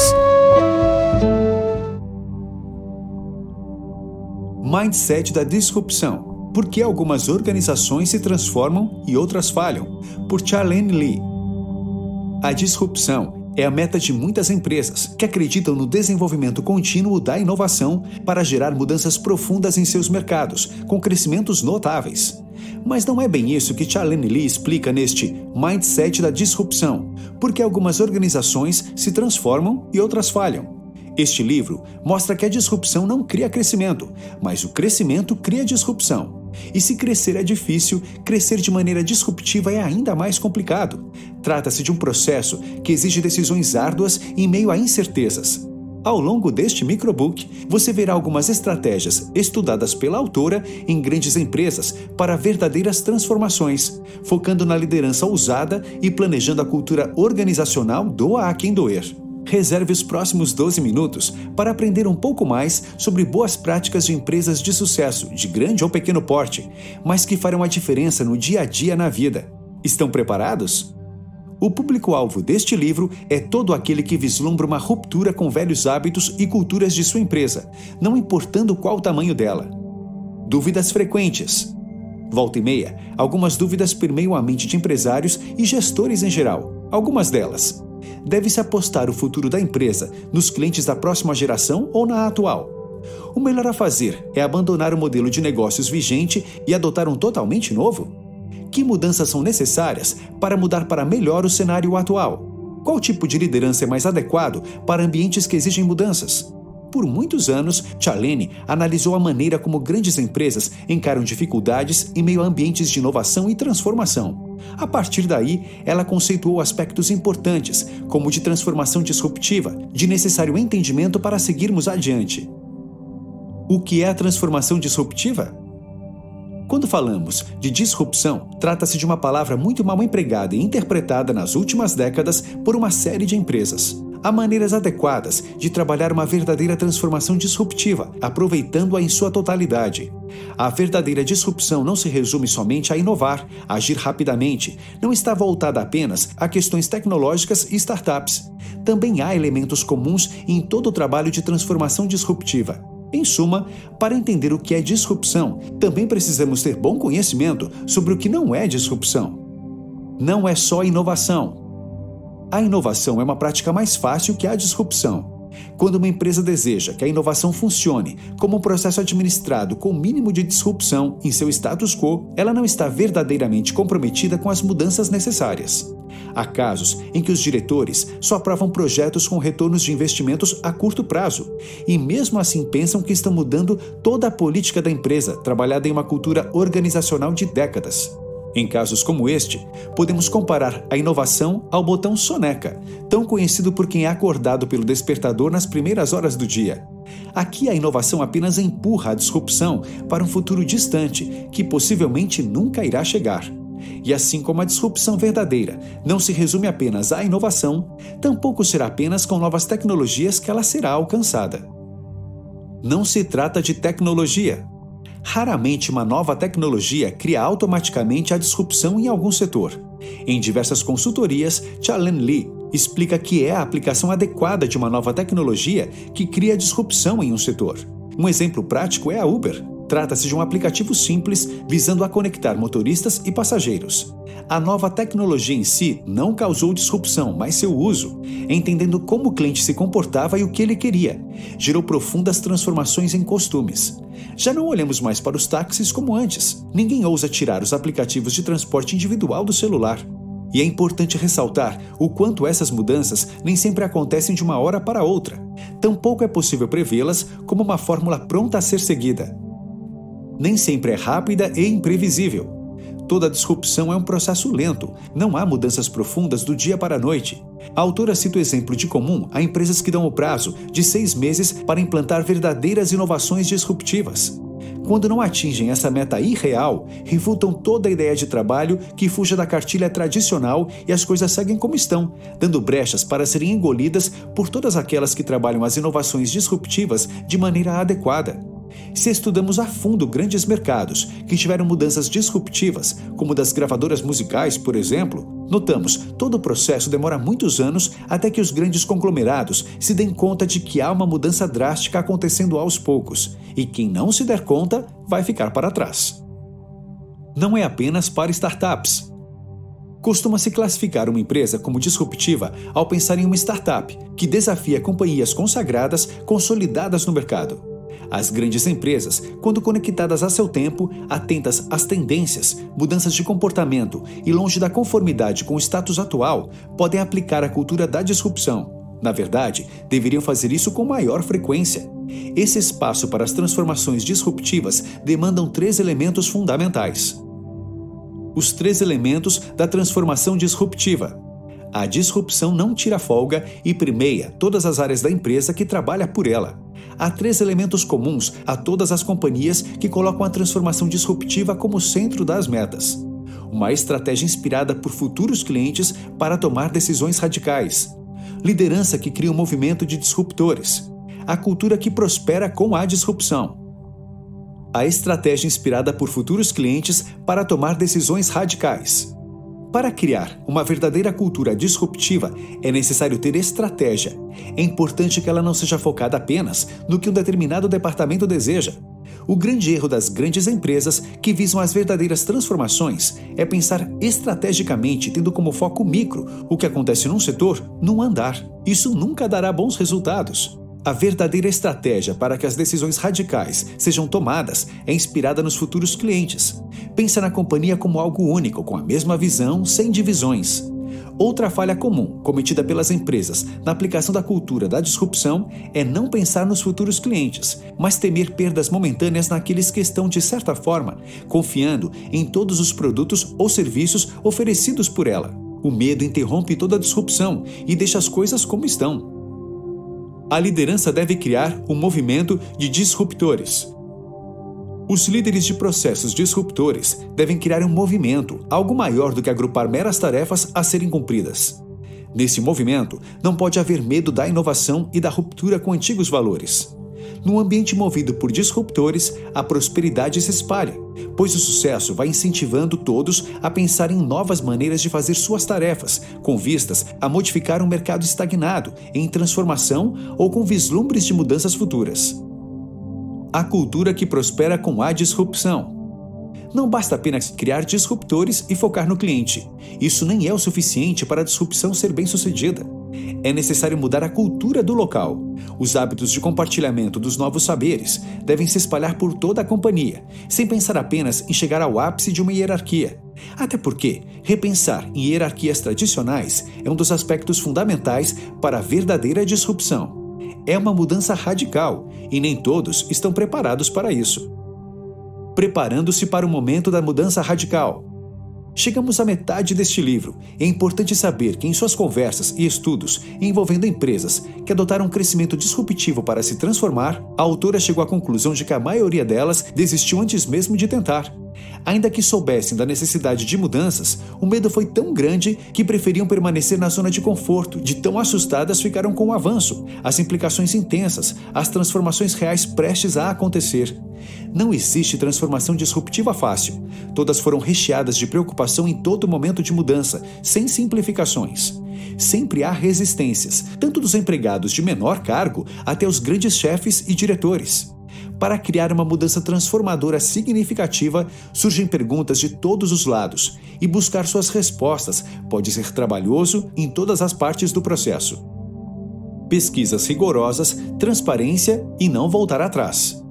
Mindset da Disrupção. Por que algumas organizações se transformam e outras falham? Por Charlene Lee. A disrupção é a meta de muitas empresas que acreditam no desenvolvimento contínuo da inovação para gerar mudanças profundas em seus mercados, com crescimentos notáveis. Mas não é bem isso que Charlene Lee explica neste Mindset da Disrupção, porque algumas organizações se transformam e outras falham. Este livro mostra que a disrupção não cria crescimento, mas o crescimento cria disrupção. E se crescer é difícil, crescer de maneira disruptiva é ainda mais complicado. Trata-se de um processo que exige decisões árduas em meio a incertezas. Ao longo deste microbook, você verá algumas estratégias estudadas pela autora em grandes empresas para verdadeiras transformações, focando na liderança ousada e planejando a cultura organizacional doa a quem doer. Reserve os próximos 12 minutos para aprender um pouco mais sobre boas práticas de empresas de sucesso, de grande ou pequeno porte, mas que farão a diferença no dia a dia na vida. Estão preparados? O público-alvo deste livro é todo aquele que vislumbra uma ruptura com velhos hábitos e culturas de sua empresa, não importando qual o tamanho dela. Dúvidas frequentes. Volta e meia, algumas dúvidas permeiam a mente de empresários e gestores em geral. Algumas delas deve-se apostar o futuro da empresa nos clientes da próxima geração ou na atual? O melhor a fazer é abandonar o modelo de negócios vigente e adotar um totalmente novo? Que mudanças são necessárias para mudar para melhor o cenário atual? Qual tipo de liderança é mais adequado para ambientes que exigem mudanças? Por muitos anos, Chalene analisou a maneira como grandes empresas encaram dificuldades em meio a ambientes de inovação e transformação. A partir daí, ela conceituou aspectos importantes, como de transformação disruptiva, de necessário entendimento para seguirmos adiante. O que é a transformação disruptiva? Quando falamos de disrupção, trata-se de uma palavra muito mal empregada e interpretada nas últimas décadas por uma série de empresas. Há maneiras adequadas de trabalhar uma verdadeira transformação disruptiva, aproveitando-a em sua totalidade. A verdadeira disrupção não se resume somente a inovar, agir rapidamente, não está voltada apenas a questões tecnológicas e startups. Também há elementos comuns em todo o trabalho de transformação disruptiva. Em suma, para entender o que é disrupção, também precisamos ter bom conhecimento sobre o que não é disrupção. Não é só inovação, a inovação é uma prática mais fácil que a disrupção. Quando uma empresa deseja que a inovação funcione como um processo administrado com o mínimo de disrupção em seu status quo, ela não está verdadeiramente comprometida com as mudanças necessárias. Há casos em que os diretores só aprovam projetos com retornos de investimentos a curto prazo e, mesmo assim, pensam que estão mudando toda a política da empresa, trabalhada em uma cultura organizacional de décadas. Em casos como este, podemos comparar a inovação ao botão soneca, tão conhecido por quem é acordado pelo despertador nas primeiras horas do dia. Aqui a inovação apenas empurra a disrupção para um futuro distante, que possivelmente nunca irá chegar. E assim como a disrupção verdadeira não se resume apenas à inovação, tampouco será apenas com novas tecnologias que ela será alcançada. Não se trata de tecnologia, Raramente uma nova tecnologia cria automaticamente a disrupção em algum setor. Em diversas consultorias, Chalen Lee explica que é a aplicação adequada de uma nova tecnologia que cria disrupção em um setor. Um exemplo prático é a Uber. Trata-se de um aplicativo simples visando a conectar motoristas e passageiros. A nova tecnologia em si não causou disrupção, mas seu uso, entendendo como o cliente se comportava e o que ele queria, gerou profundas transformações em costumes. Já não olhamos mais para os táxis como antes. Ninguém ousa tirar os aplicativos de transporte individual do celular. E é importante ressaltar o quanto essas mudanças nem sempre acontecem de uma hora para outra. Tampouco é possível prevê-las como uma fórmula pronta a ser seguida nem sempre é rápida e imprevisível. Toda disrupção é um processo lento, não há mudanças profundas do dia para a noite. A autora cita o exemplo de comum a empresas que dão o prazo de seis meses para implantar verdadeiras inovações disruptivas. Quando não atingem essa meta irreal, refutam toda a ideia de trabalho que fuja da cartilha tradicional e as coisas seguem como estão, dando brechas para serem engolidas por todas aquelas que trabalham as inovações disruptivas de maneira adequada. Se estudamos a fundo grandes mercados que tiveram mudanças disruptivas, como das gravadoras musicais, por exemplo, notamos todo o processo demora muitos anos até que os grandes conglomerados se deem conta de que há uma mudança drástica acontecendo aos poucos, e quem não se der conta vai ficar para trás. Não é apenas para startups. Costuma-se classificar uma empresa como disruptiva ao pensar em uma startup que desafia companhias consagradas consolidadas no mercado. As grandes empresas, quando conectadas a seu tempo, atentas às tendências, mudanças de comportamento e longe da conformidade com o status atual, podem aplicar a cultura da disrupção. Na verdade, deveriam fazer isso com maior frequência. Esse espaço para as transformações disruptivas demandam três elementos fundamentais. Os três elementos da transformação disruptiva. A disrupção não tira folga e primeia todas as áreas da empresa que trabalha por ela. Há três elementos comuns a todas as companhias que colocam a transformação disruptiva como centro das metas. Uma estratégia inspirada por futuros clientes para tomar decisões radicais. Liderança que cria um movimento de disruptores. A cultura que prospera com a disrupção. A estratégia inspirada por futuros clientes para tomar decisões radicais. Para criar uma verdadeira cultura disruptiva, é necessário ter estratégia. É importante que ela não seja focada apenas no que um determinado departamento deseja. O grande erro das grandes empresas que visam as verdadeiras transformações é pensar estrategicamente, tendo como foco micro o que acontece num setor, num andar. Isso nunca dará bons resultados. A verdadeira estratégia para que as decisões radicais sejam tomadas é inspirada nos futuros clientes. Pensa na companhia como algo único, com a mesma visão, sem divisões. Outra falha comum cometida pelas empresas na aplicação da cultura da disrupção é não pensar nos futuros clientes, mas temer perdas momentâneas naqueles que estão, de certa forma, confiando em todos os produtos ou serviços oferecidos por ela. O medo interrompe toda a disrupção e deixa as coisas como estão. A liderança deve criar um movimento de disruptores. Os líderes de processos disruptores devem criar um movimento, algo maior do que agrupar meras tarefas a serem cumpridas. Nesse movimento, não pode haver medo da inovação e da ruptura com antigos valores. Num ambiente movido por disruptores, a prosperidade se espalha, pois o sucesso vai incentivando todos a pensar em novas maneiras de fazer suas tarefas, com vistas a modificar um mercado estagnado, em transformação ou com vislumbres de mudanças futuras. A cultura que prospera com a disrupção. Não basta apenas criar disruptores e focar no cliente. Isso nem é o suficiente para a disrupção ser bem-sucedida. É necessário mudar a cultura do local. Os hábitos de compartilhamento dos novos saberes devem se espalhar por toda a companhia, sem pensar apenas em chegar ao ápice de uma hierarquia. Até porque repensar em hierarquias tradicionais é um dos aspectos fundamentais para a verdadeira disrupção. É uma mudança radical e nem todos estão preparados para isso. Preparando-se para o momento da mudança radical. Chegamos à metade deste livro. É importante saber que, em suas conversas e estudos envolvendo empresas que adotaram um crescimento disruptivo para se transformar, a autora chegou à conclusão de que a maioria delas desistiu antes mesmo de tentar. Ainda que soubessem da necessidade de mudanças, o medo foi tão grande que preferiam permanecer na zona de conforto, de tão assustadas ficaram com o avanço, as implicações intensas, as transformações reais prestes a acontecer. Não existe transformação disruptiva fácil. Todas foram recheadas de preocupação em todo momento de mudança, sem simplificações. Sempre há resistências, tanto dos empregados de menor cargo até os grandes chefes e diretores. Para criar uma mudança transformadora significativa, surgem perguntas de todos os lados, e buscar suas respostas pode ser trabalhoso em todas as partes do processo. Pesquisas rigorosas, transparência e não voltar atrás.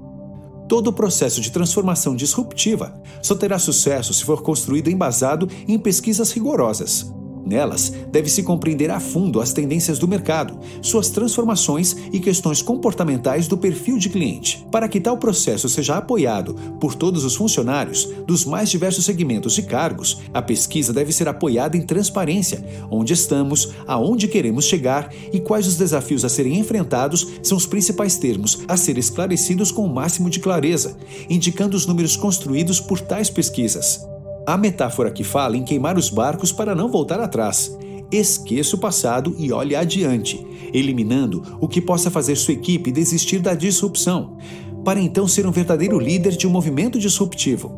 Todo o processo de transformação disruptiva só terá sucesso se for construído embasado em pesquisas rigorosas. Nelas, deve-se compreender a fundo as tendências do mercado, suas transformações e questões comportamentais do perfil de cliente. Para que tal processo seja apoiado por todos os funcionários dos mais diversos segmentos e cargos, a pesquisa deve ser apoiada em transparência, onde estamos, aonde queremos chegar e quais os desafios a serem enfrentados são os principais termos a ser esclarecidos com o máximo de clareza, indicando os números construídos por tais pesquisas. A metáfora que fala em queimar os barcos para não voltar atrás. Esqueça o passado e olhe adiante, eliminando o que possa fazer sua equipe desistir da disrupção, para então ser um verdadeiro líder de um movimento disruptivo.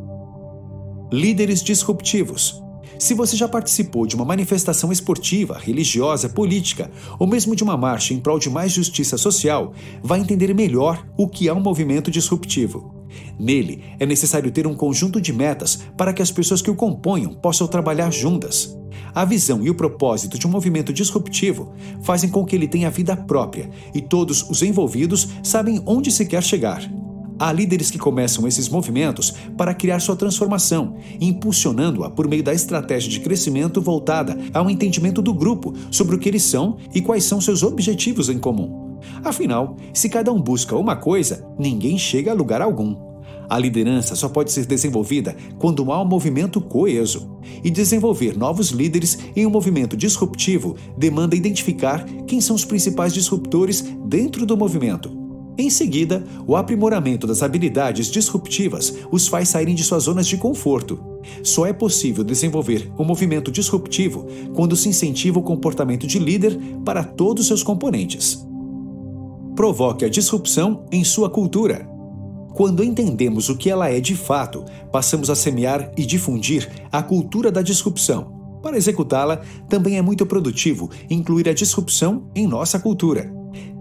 Líderes disruptivos. Se você já participou de uma manifestação esportiva, religiosa, política ou mesmo de uma marcha em prol de mais justiça social, vai entender melhor o que é um movimento disruptivo. Nele, é necessário ter um conjunto de metas para que as pessoas que o componham possam trabalhar juntas. A visão e o propósito de um movimento disruptivo fazem com que ele tenha vida própria e todos os envolvidos sabem onde se quer chegar. Há líderes que começam esses movimentos para criar sua transformação, impulsionando-a por meio da estratégia de crescimento voltada ao entendimento do grupo sobre o que eles são e quais são seus objetivos em comum. Afinal, se cada um busca uma coisa, ninguém chega a lugar algum. A liderança só pode ser desenvolvida quando há um movimento coeso. E desenvolver novos líderes em um movimento disruptivo demanda identificar quem são os principais disruptores dentro do movimento. Em seguida, o aprimoramento das habilidades disruptivas os faz saírem de suas zonas de conforto. Só é possível desenvolver um movimento disruptivo quando se incentiva o comportamento de líder para todos seus componentes provoque a disrupção em sua cultura. Quando entendemos o que ela é de fato, passamos a semear e difundir a cultura da disrupção. Para executá-la, também é muito produtivo incluir a disrupção em nossa cultura.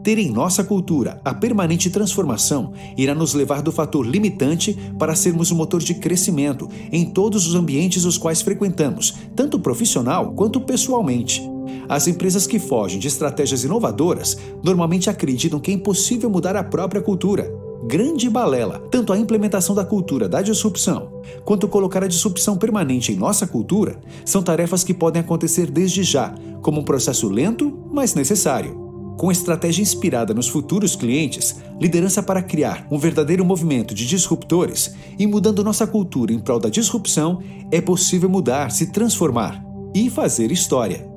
Ter em nossa cultura a permanente transformação irá nos levar do fator limitante para sermos um motor de crescimento em todos os ambientes os quais frequentamos, tanto profissional quanto pessoalmente. As empresas que fogem de estratégias inovadoras normalmente acreditam que é impossível mudar a própria cultura. Grande balela, tanto a implementação da cultura da disrupção quanto colocar a disrupção permanente em nossa cultura são tarefas que podem acontecer desde já, como um processo lento, mas necessário. Com estratégia inspirada nos futuros clientes, liderança para criar um verdadeiro movimento de disruptores e mudando nossa cultura em prol da disrupção, é possível mudar, se transformar e fazer história.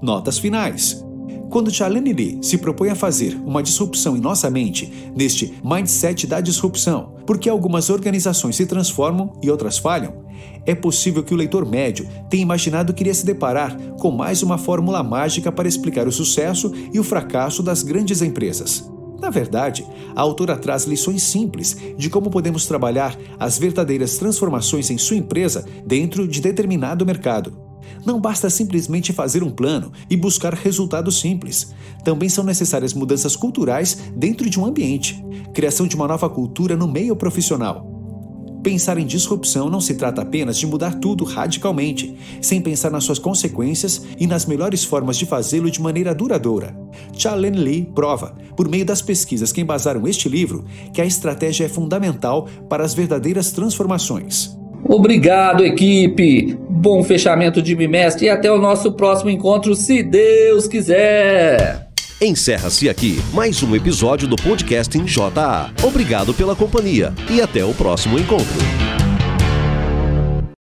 Notas finais. Quando Charlene Lee se propõe a fazer uma disrupção em nossa mente, neste mindset da disrupção, porque algumas organizações se transformam e outras falham, é possível que o leitor médio tenha imaginado que iria se deparar com mais uma fórmula mágica para explicar o sucesso e o fracasso das grandes empresas. Na verdade, a autora traz lições simples de como podemos trabalhar as verdadeiras transformações em sua empresa dentro de determinado mercado. Não basta simplesmente fazer um plano e buscar resultados simples. Também são necessárias mudanças culturais dentro de um ambiente, criação de uma nova cultura no meio profissional. Pensar em disrupção não se trata apenas de mudar tudo radicalmente, sem pensar nas suas consequências e nas melhores formas de fazê-lo de maneira duradoura. Charlene Lee prova, por meio das pesquisas que embasaram este livro, que a estratégia é fundamental para as verdadeiras transformações. Obrigado, equipe! Bom fechamento de bimestre e até o nosso próximo encontro, se Deus quiser! Encerra-se aqui mais um episódio do podcast em JA. Obrigado pela companhia e até o próximo encontro.